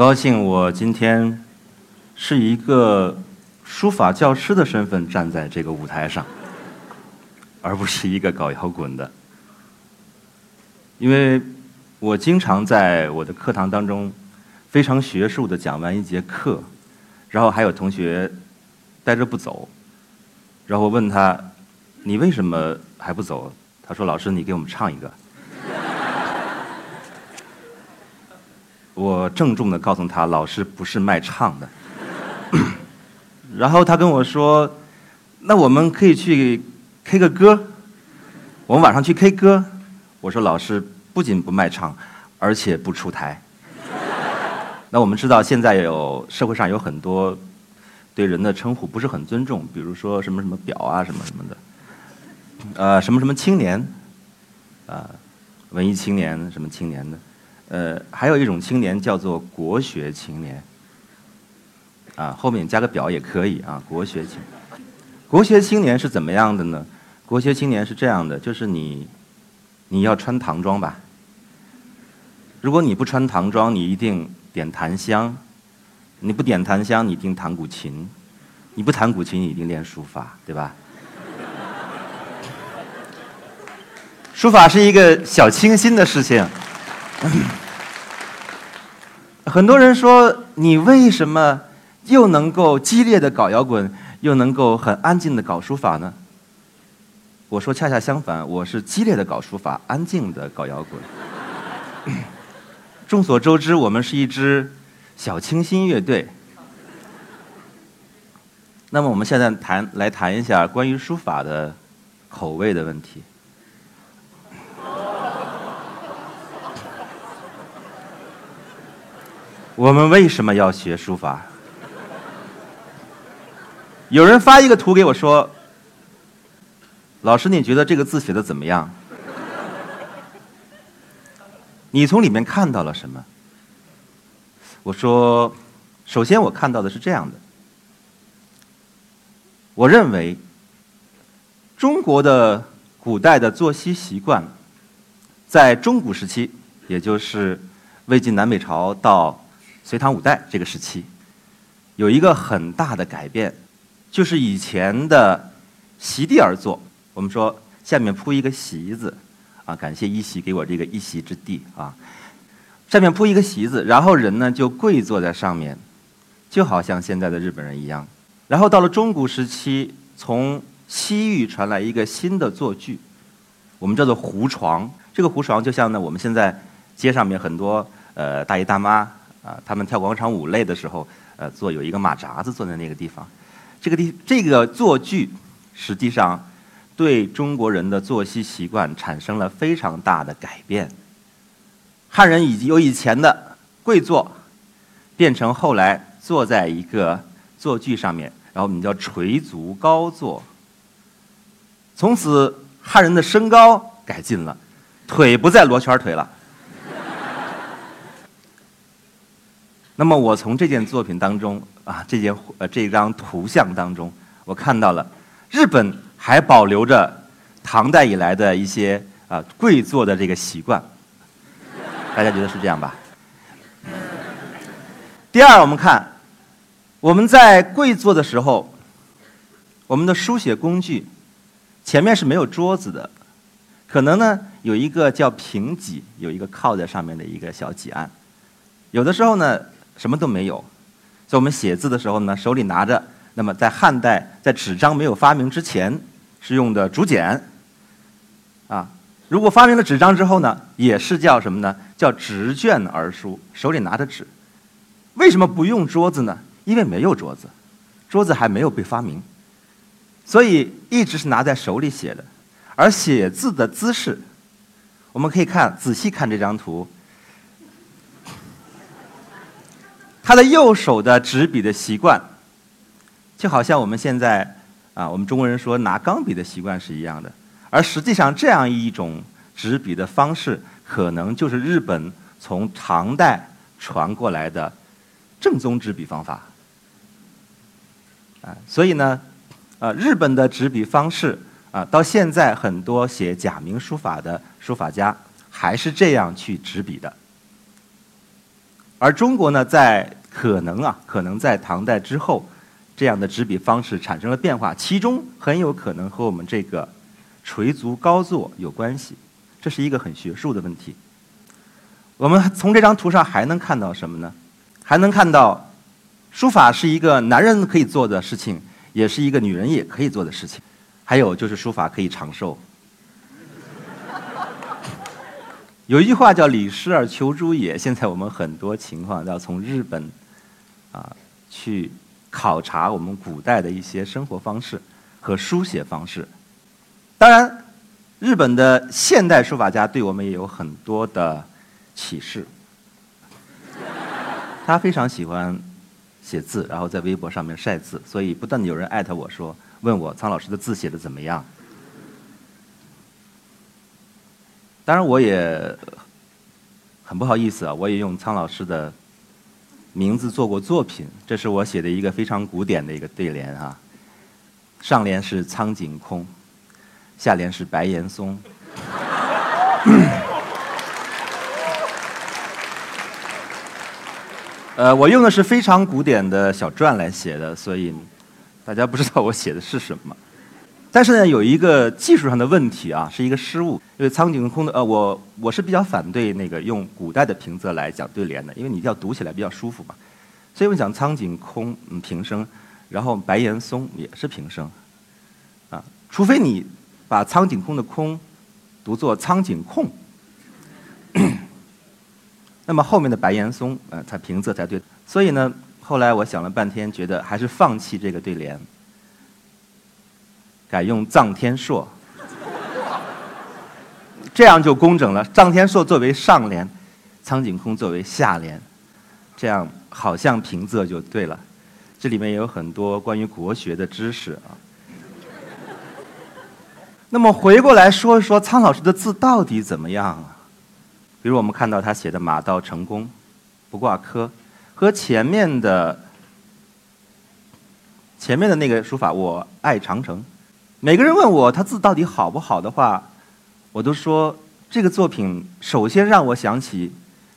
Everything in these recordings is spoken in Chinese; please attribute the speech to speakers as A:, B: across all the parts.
A: 很高兴，我今天是以一个书法教师的身份站在这个舞台上，而不是一个搞摇滚的。因为我经常在我的课堂当中非常学术的讲完一节课，然后还有同学待着不走，然后我问他：“你为什么还不走？”他说：“老师，你给我们唱一个。”我郑重的告诉他，老师不是卖唱的。然后他跟我说：“那我们可以去 K 个歌，我们晚上去 K 歌。”我说：“老师不仅不卖唱，而且不出台。” 那我们知道，现在有社会上有很多对人的称呼不是很尊重，比如说什么什么表啊，什么什么的，呃，什么什么青年，啊，文艺青年，什么青年的。呃，还有一种青年叫做国学青年，啊，后面加个表也可以啊。国学青，国学青年是怎么样的呢？国学青年是这样的，就是你，你要穿唐装吧。如果你不穿唐装，你一定点檀香；你不点檀香，你一定弹古琴；你不弹古琴，你一定练书法，对吧？书法是一个小清新的事情。很多人说，你为什么又能够激烈的搞摇滚，又能够很安静的搞书法呢？我说恰恰相反，我是激烈的搞书法，安静的搞摇滚。众所周知，我们是一支小清新乐队。那么我们现在谈来谈一下关于书法的口味的问题。我们为什么要学书法？有人发一个图给我说：“老师，你觉得这个字写的怎么样？你从里面看到了什么？”我说：“首先，我看到的是这样的。我认为，中国的古代的作息习惯，在中古时期，也就是魏晋南北朝到。”隋唐五代这个时期，有一个很大的改变，就是以前的席地而坐。我们说下面铺一个席子，啊，感谢一席给我这个一席之地啊。下面铺一个席子，然后人呢就跪坐在上面，就好像现在的日本人一样。然后到了中古时期，从西域传来一个新的坐具，我们叫做胡床。这个胡床就像呢我们现在街上面很多呃大爷大妈。啊，他们跳广场舞类的时候，呃，坐有一个马扎子坐在那个地方，这个地这个坐具，实际上对中国人的作息习惯产生了非常大的改变。汉人已经由以前的跪坐，变成后来坐在一个坐具上面，然后我们叫垂足高坐。从此汉人的身高改进了，腿不再罗圈腿了。那么我从这件作品当中啊，这件呃这张图像当中，我看到了日本还保留着唐代以来的一些啊跪坐的这个习惯，大家觉得是这样吧？第二，我们看我们在跪坐的时候，我们的书写工具前面是没有桌子的，可能呢有一个叫平几，有一个靠在上面的一个小几案，有的时候呢。什么都没有，在我们写字的时候呢，手里拿着。那么在汉代，在纸张没有发明之前，是用的竹简。啊，如果发明了纸张之后呢，也是叫什么呢？叫执卷而书，手里拿着纸。为什么不用桌子呢？因为没有桌子，桌子还没有被发明，所以一直是拿在手里写的。而写字的姿势，我们可以看仔细看这张图。他的右手的执笔的习惯，就好像我们现在啊，我们中国人说拿钢笔的习惯是一样的。而实际上，这样一种执笔的方式，可能就是日本从唐代传过来的正宗执笔方法。啊，所以呢，呃，日本的执笔方式啊，到现在很多写假名书法的书法家还是这样去执笔的。而中国呢，在可能啊，可能在唐代之后，这样的执笔方式产生了变化，其中很有可能和我们这个垂足高坐有关系。这是一个很学术的问题。我们从这张图上还能看到什么呢？还能看到，书法是一个男人可以做的事情，也是一个女人也可以做的事情。还有就是书法可以长寿。有一句话叫“李师而求诸野”，现在我们很多情况要从日本啊去考察我们古代的一些生活方式和书写方式。当然，日本的现代书法家对我们也有很多的启示。他非常喜欢写字，然后在微博上面晒字，所以不断的有人艾特我说。问我苍老师的字写的怎么样？当然，我也很不好意思啊，我也用苍老师的名字做过作品。这是我写的一个非常古典的一个对联啊，上联是苍井空，下联是白岩松。呃，我用的是非常古典的小篆来写的，所以。大家不知道我写的是什么，但是呢，有一个技术上的问题啊，是一个失误。因为苍井空的呃，我我是比较反对那个用古代的平仄来讲对联的，因为你一定要读起来比较舒服嘛。所以我们讲苍井空平声，然后白岩松也是平声，啊，除非你把苍井空的空读作苍井空，那么后面的白岩松呃才平仄才对。所以呢。后来我想了半天，觉得还是放弃这个对联，改用臧天朔，这样就工整了。臧天朔作为上联，苍井空作为下联，这样好像平仄就对了。这里面也有很多关于国学的知识啊。那么回过来说一说苍老师的字到底怎么样啊？比如我们看到他写的“马到成功，不挂科”。和前面的前面的那个书法，我爱长城。每个人问我他字到底好不好的话，我都说这个作品首先让我想起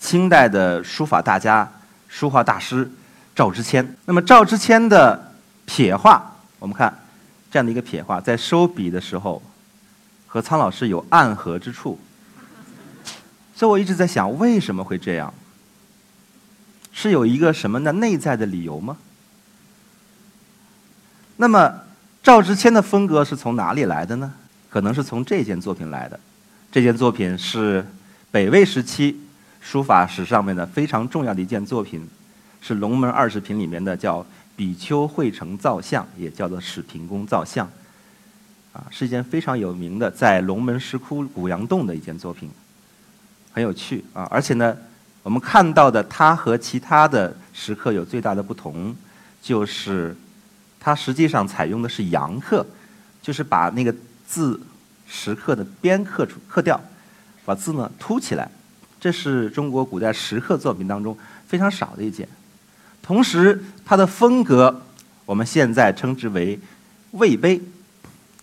A: 清代的书法大家、书画大师赵之谦。那么赵之谦的撇画，我们看这样的一个撇画，在收笔的时候和苍老师有暗合之处，所以我一直在想为什么会这样。是有一个什么呢？内在的理由吗？那么赵之谦的风格是从哪里来的呢？可能是从这件作品来的。这件作品是北魏时期书法史上面的非常重要的一件作品，是龙门二十品里面的叫比丘会成造像，也叫做始平公造像。啊，是一件非常有名的在龙门石窟古阳洞的一件作品，很有趣啊，而且呢。我们看到的它和其他的石刻有最大的不同，就是它实际上采用的是阳刻，就是把那个字石刻的边刻出刻掉，把字呢凸起来。这是中国古代石刻作品当中非常少的一件。同时，它的风格我们现在称之为魏碑，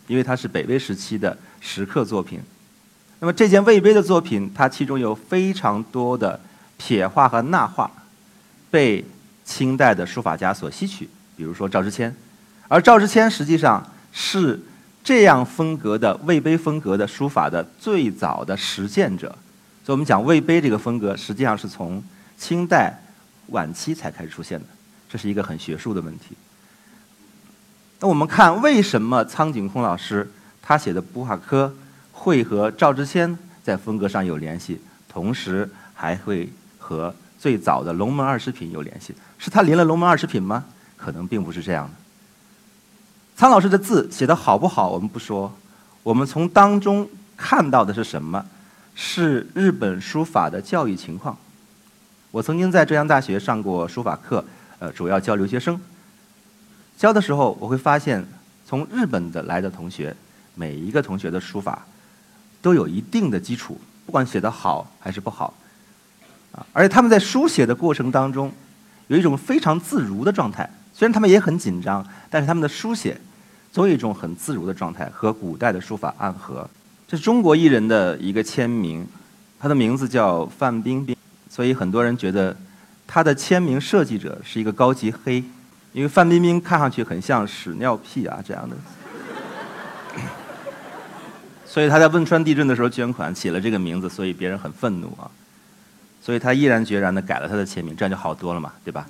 A: 因为它是北魏时期的石刻作品。那么这件魏碑的作品，它其中有非常多的。撇画和捺画被清代的书法家所吸取，比如说赵之谦，而赵之谦实际上是这样风格的魏碑风格的书法的最早的实践者。所以我们讲魏碑这个风格，实际上是从清代晚期才开始出现的，这是一个很学术的问题。那我们看为什么苍井空老师他写的《不画科》会和赵之谦在风格上有联系，同时还会。和最早的龙门二十品有联系，是他临了龙门二十品吗？可能并不是这样的。苍老师的字写的好不好，我们不说，我们从当中看到的是什么？是日本书法的教育情况。我曾经在浙江大学上过书法课，呃，主要教留学生。教的时候，我会发现，从日本的来的同学，每一个同学的书法都有一定的基础，不管写的好还是不好。啊，而且他们在书写的过程当中，有一种非常自如的状态。虽然他们也很紧张，但是他们的书写总有一种很自如的状态，和古代的书法暗合。这是中国艺人的一个签名，他的名字叫范冰冰。所以很多人觉得他的签名设计者是一个高级黑，因为范冰冰看上去很像屎尿屁啊这样的，所以他在汶川地震的时候捐款写了这个名字，所以别人很愤怒啊，所以他毅然决然的改了他的签名，这样就好多了嘛，对吧？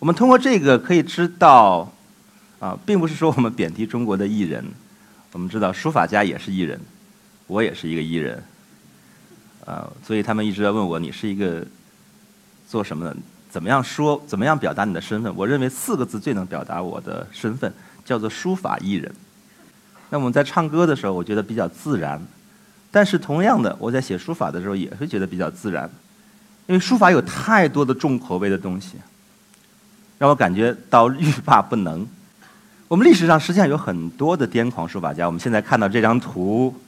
A: 我们通过这个可以知道，啊，并不是说我们贬低中国的艺人，我们知道书法家也是艺人，我也是一个艺人，啊，所以他们一直在问我，你是一个做什么的？怎么样说？怎么样表达你的身份？我认为四个字最能表达我的身份，叫做书法艺人。那我们在唱歌的时候，我觉得比较自然，但是同样的，我在写书法的时候也会觉得比较自然，因为书法有太多的重口味的东西。让我感觉到欲罢不能。我们历史上实际上有很多的癫狂书法家。我们现在看到这张图，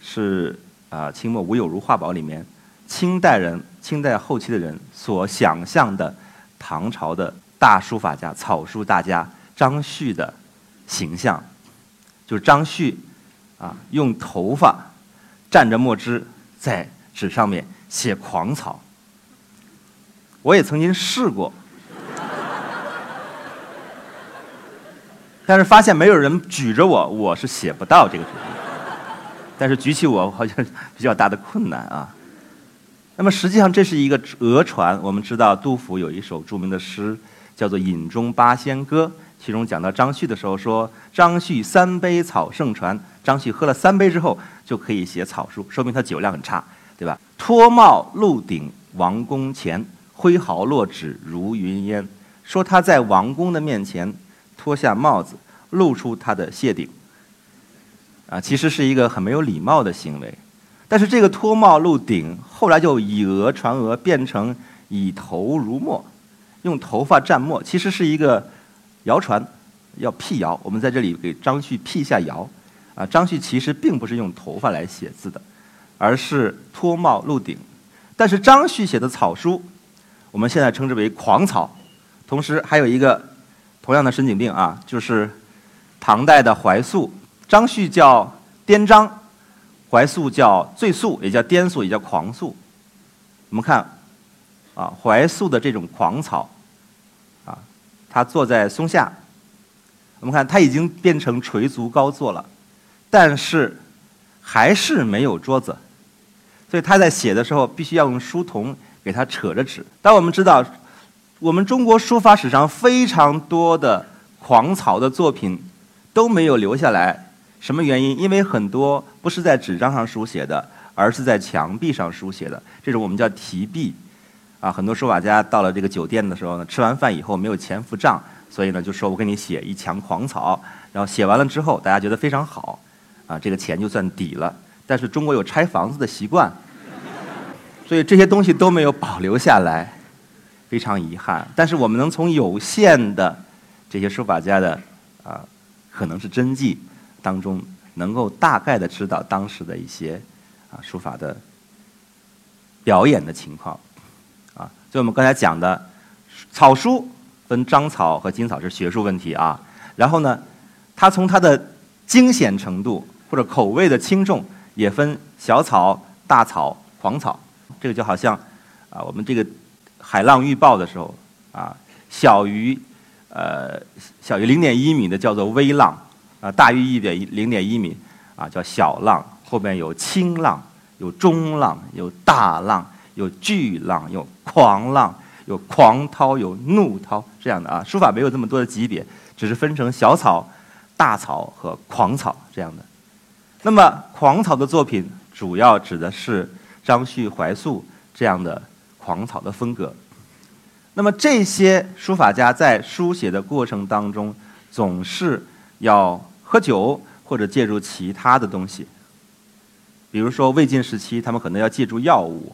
A: 是啊，清末吴有如画宝里面，清代人、清代后期的人所想象的唐朝的大书法家、草书大家张旭的形象，就是张旭啊，用头发蘸着墨汁在纸上面写狂草。我也曾经试过。但是发现没有人举着我，我是写不到这个主题。但是举起我好像比较大的困难啊。那么实际上这是一个讹传。我们知道杜甫有一首著名的诗，叫做《饮中八仙歌》，其中讲到张旭的时候说：“张旭三杯草圣传。”张旭喝了三杯之后就可以写草书，说明他酒量很差，对吧？脱帽露顶王宫前，挥毫落纸如云烟。说他在王宫的面前。脱下帽子，露出他的谢顶，啊，其实是一个很没有礼貌的行为。但是这个脱帽露顶，后来就以讹传讹，变成以头如墨，用头发蘸墨，其实是一个谣传，要辟谣。我们在这里给张旭辟一下谣，啊，张旭其实并不是用头发来写字的，而是脱帽露顶。但是张旭写的草书，我们现在称之为狂草，同时还有一个。同样的神经病啊，就是唐代的怀素，张旭叫颠张，怀素叫醉素，也叫颠素，也叫狂素。我们看啊，怀素的这种狂草啊，他坐在松下，我们看他已经变成垂足高坐了，但是还是没有桌子，所以他在写的时候必须要用书童给他扯着纸。但我们知道。我们中国书法史上非常多的狂草的作品都没有留下来，什么原因？因为很多不是在纸张上书写的，而是在墙壁上书写的。这种我们叫题壁。啊，很多书法家到了这个酒店的时候呢，吃完饭以后没有钱付账，所以呢就说我给你写一墙狂草，然后写完了之后，大家觉得非常好，啊，这个钱就算抵了。但是中国有拆房子的习惯，所以这些东西都没有保留下来。非常遗憾，但是我们能从有限的这些书法家的啊，可能是真迹当中，能够大概的知道当时的一些啊书法的表演的情况啊。就我们刚才讲的草书分章草和金草是学术问题啊。然后呢，它从它的惊险程度或者口味的轻重也分小草、大草、狂草。这个就好像啊，我们这个。海浪预报的时候，啊，小于呃小于零点一米的叫做微浪，啊，大于一点零点一米啊叫小浪，后面有轻浪，有中浪，有大浪，有巨浪，有狂浪，有狂涛，有怒涛这样的啊。书法没有这么多的级别，只是分成小草、大草和狂草这样的。那么狂草的作品主要指的是张旭、怀素这样的。狂草的风格，那么这些书法家在书写的过程当中，总是要喝酒或者借助其他的东西，比如说魏晋时期，他们可能要借助药物，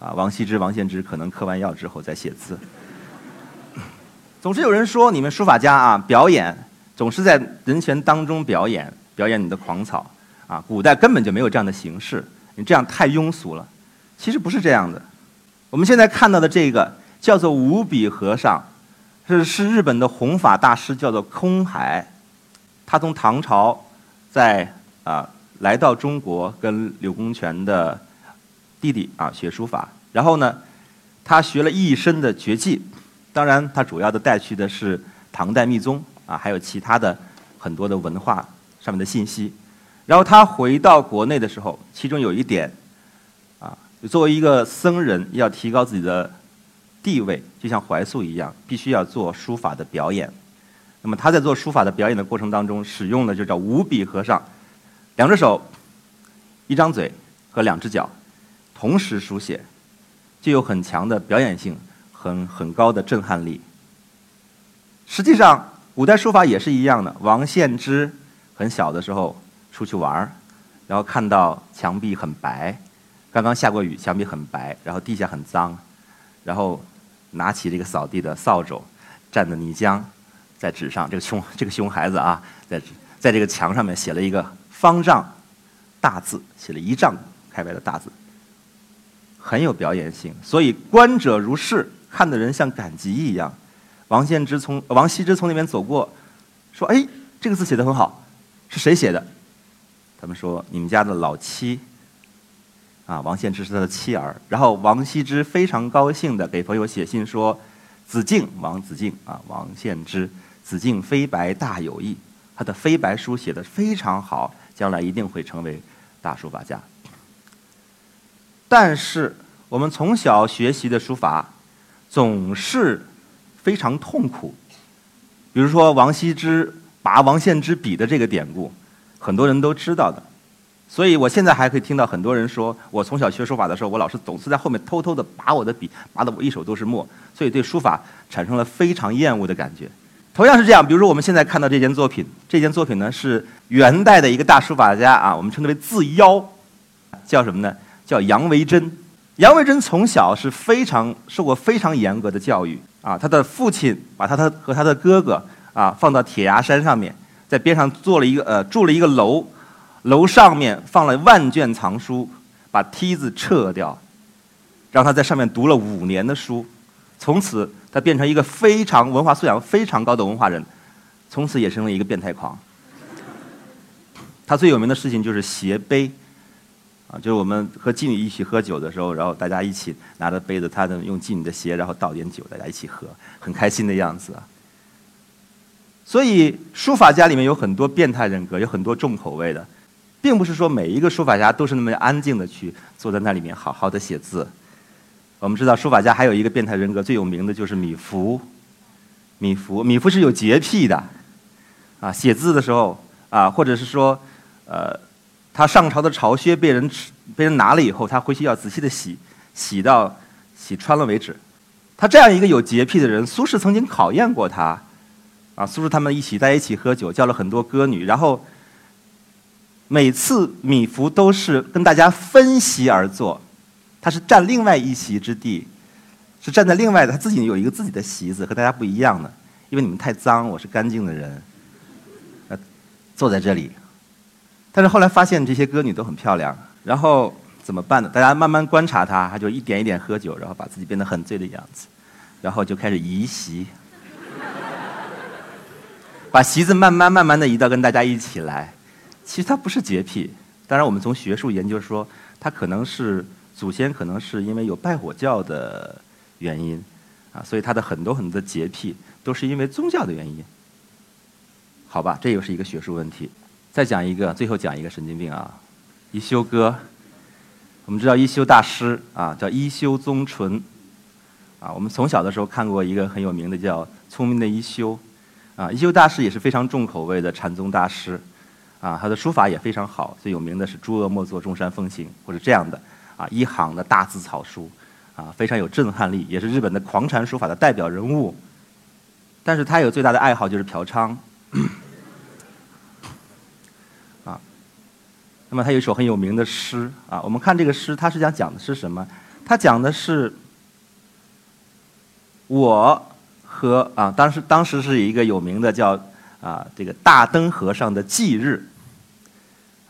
A: 啊，王羲之、王献之可能嗑完药之后再写字。总是有人说你们书法家啊，表演总是在人群当中表演，表演你的狂草，啊，古代根本就没有这样的形式，你这样太庸俗了。其实不是这样的。我们现在看到的这个叫做五笔和尚，是是日本的弘法大师，叫做空海。他从唐朝在啊来到中国，跟柳公权的弟弟啊学书法。然后呢，他学了一身的绝技，当然他主要的带去的是唐代密宗啊，还有其他的很多的文化上面的信息。然后他回到国内的时候，其中有一点，作为一个僧人要提高自己的地位，就像怀素一样，必须要做书法的表演。那么他在做书法的表演的过程当中，使用的就叫五笔和尚，两只手、一张嘴和两只脚同时书写，具有很强的表演性，很很高的震撼力。实际上，古代书法也是一样的。王献之很小的时候出去玩儿，然后看到墙壁很白，刚刚下过雨，墙壁很白，然后地下很脏，然后拿起这个扫地的扫帚，蘸着泥浆。在纸上，这个熊 这个熊孩子啊，在在这个墙上面写了一个方丈大字，写了一丈开外的大字，很有表演性。所以观者如是，看的人像赶集一样。王献之从王羲之从那边走过，说：“哎，这个字写的很好，是谁写的？”他们说：“你们家的老七。”啊，王献之是他的妻儿。然后王羲之非常高兴的给朋友写信说：“子敬，王子敬啊，王献之。”子敬飞白大有意，他的飞白书写的非常好，将来一定会成为大书法家。但是我们从小学习的书法总是非常痛苦，比如说王羲之拔王献之笔的这个典故，很多人都知道的。所以我现在还可以听到很多人说，我从小学书法的时候，我老师总是在后面偷偷的拔我的笔，拔的我一手都是墨，所以对书法产生了非常厌恶的感觉。同样是这样，比如说我们现在看到这件作品，这件作品呢是元代的一个大书法家啊，我们称之为字妖，叫什么呢？叫杨维桢。杨维桢从小是非常受过非常严格的教育啊，他的父亲把他的和他的哥哥啊放到铁牙山上面，在边上做了一个呃住了一个楼，楼上面放了万卷藏书，把梯子撤掉，让他在上面读了五年的书，从此。他变成一个非常文化素养非常高的文化人，从此也成了一个变态狂。他最有名的事情就是斜杯，啊，就是我们和妓女一起喝酒的时候，然后大家一起拿着杯子，他呢用妓女的鞋，然后倒点酒，大家一起喝，很开心的样子啊。所以书法家里面有很多变态人格，有很多重口味的，并不是说每一个书法家都是那么安静的去坐在那里面好好的写字。我们知道书法家还有一个变态人格，最有名的就是米芾。米芾，米芾是有洁癖的，啊，写字的时候啊，或者是说，呃，他上朝的朝靴被人被人拿了以后，他回去要仔细的洗，洗到洗穿了为止。他这样一个有洁癖的人，苏轼曾经考验过他，啊，苏轼他们一起在一起喝酒，叫了很多歌女，然后每次米芾都是跟大家分席而坐。他是占另外一席之地，是站在另外的，他自己有一个自己的席子，和大家不一样的。因为你们太脏，我是干净的人，呃，坐在这里。但是后来发现这些歌女都很漂亮，然后怎么办呢？大家慢慢观察他，他就一点一点喝酒，然后把自己变得很醉的样子，然后就开始移席，把席子慢慢慢慢的移到跟大家一起来。其实他不是洁癖，当然我们从学术研究说，他可能是。祖先可能是因为有拜火教的原因，啊，所以他的很多很多的洁癖都是因为宗教的原因。好吧，这又是一个学术问题。再讲一个，最后讲一个神经病啊，一休哥。我们知道一休大师啊，叫一休宗纯，啊，我们从小的时候看过一个很有名的叫《聪明的一休》，啊，一休大师也是非常重口味的禅宗大师，啊，他的书法也非常好，最有名的是“诸恶莫作，众善奉行”或者这样的。啊，一行的大字草书，啊，非常有震撼力，也是日本的狂禅书法的代表人物。但是他有最大的爱好就是嫖娼。啊，那么他有一首很有名的诗啊，我们看这个诗，他是想讲的是什么？他讲的是我和啊，当时当时是一个有名的叫啊这个大灯和尚的忌日。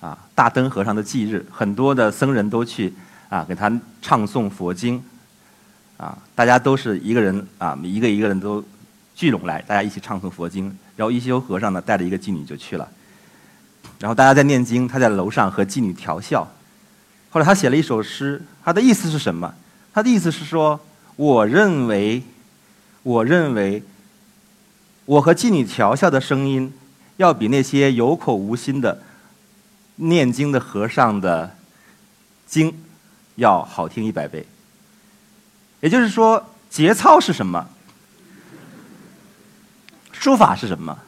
A: 啊，大灯和尚的忌日，很多的僧人都去。啊，给他唱诵佛经，啊，大家都是一个人啊，一个一个人都聚拢来，大家一起唱诵佛经。然后一休和尚呢，带着一个妓女就去了。然后大家在念经，他在楼上和妓女调笑。后来他写了一首诗，他的意思是什么？他的意思是说，我认为，我认为，我和妓女调笑的声音，要比那些有口无心的念经的和尚的经要好听一百倍。也就是说，节操是什么？书法是什么？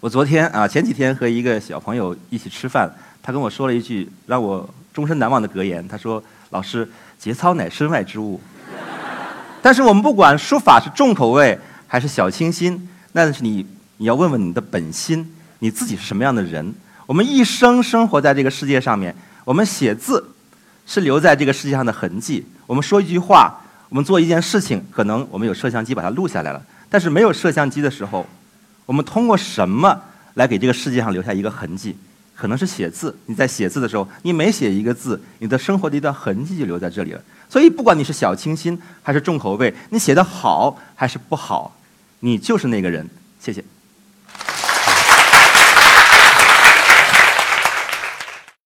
A: 我昨天啊，前几天和一个小朋友一起吃饭，他跟我说了一句让我终身难忘的格言。他说：“老师，节操乃身外之物。”但是我们不管书法是重口味还是小清新，那是你你要问问你的本心，你自己是什么样的人？我们一生生活在这个世界上面，我们写字是留在这个世界上的痕迹。我们说一句话，我们做一件事情，可能我们有摄像机把它录下来了。但是没有摄像机的时候，我们通过什么来给这个世界上留下一个痕迹？可能是写字。你在写字的时候，你每写一个字，你的生活的一段痕迹就留在这里了。所以，不管你是小清新还是重口味，你写的好还是不好，你就是那个人。谢谢。